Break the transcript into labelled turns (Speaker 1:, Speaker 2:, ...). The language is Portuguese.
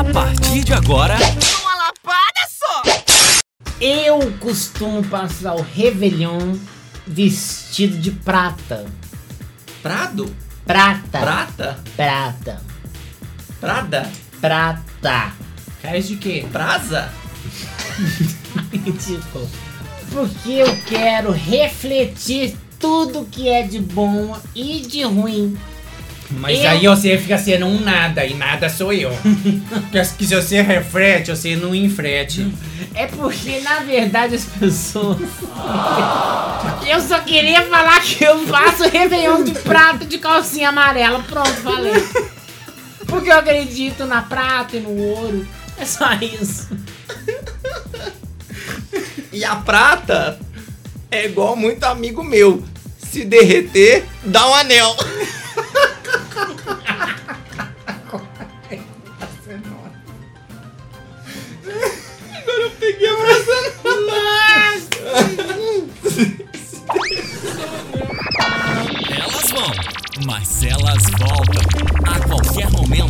Speaker 1: A partir de agora,
Speaker 2: Uma lapada só!
Speaker 3: Eu costumo passar o Réveillon vestido de prata.
Speaker 4: Prado?
Speaker 3: Prata.
Speaker 4: Prata?
Speaker 3: Prata.
Speaker 4: Prada?
Speaker 3: Prata.
Speaker 5: Cais de quê?
Speaker 4: Prasa?
Speaker 3: Ridículo. Porque eu quero refletir tudo que é de bom e de ruim.
Speaker 5: Mas
Speaker 3: Eu-
Speaker 5: aí você fica sendo um nada e nada sou eu. Porque que se você reflete, você não infrete.
Speaker 3: É porque, na verdade, as pessoas. Eu só queria falar que eu faço Réveillon de prata de calcinha amarela. Pronto, falei. Porque eu acredito na prata e no ouro. É só isso.
Speaker 4: E a prata é igual muito amigo meu. Se derreter, dá um anel. consegui abraçar é
Speaker 1: Elas vão, mas elas voltam a qualquer momento.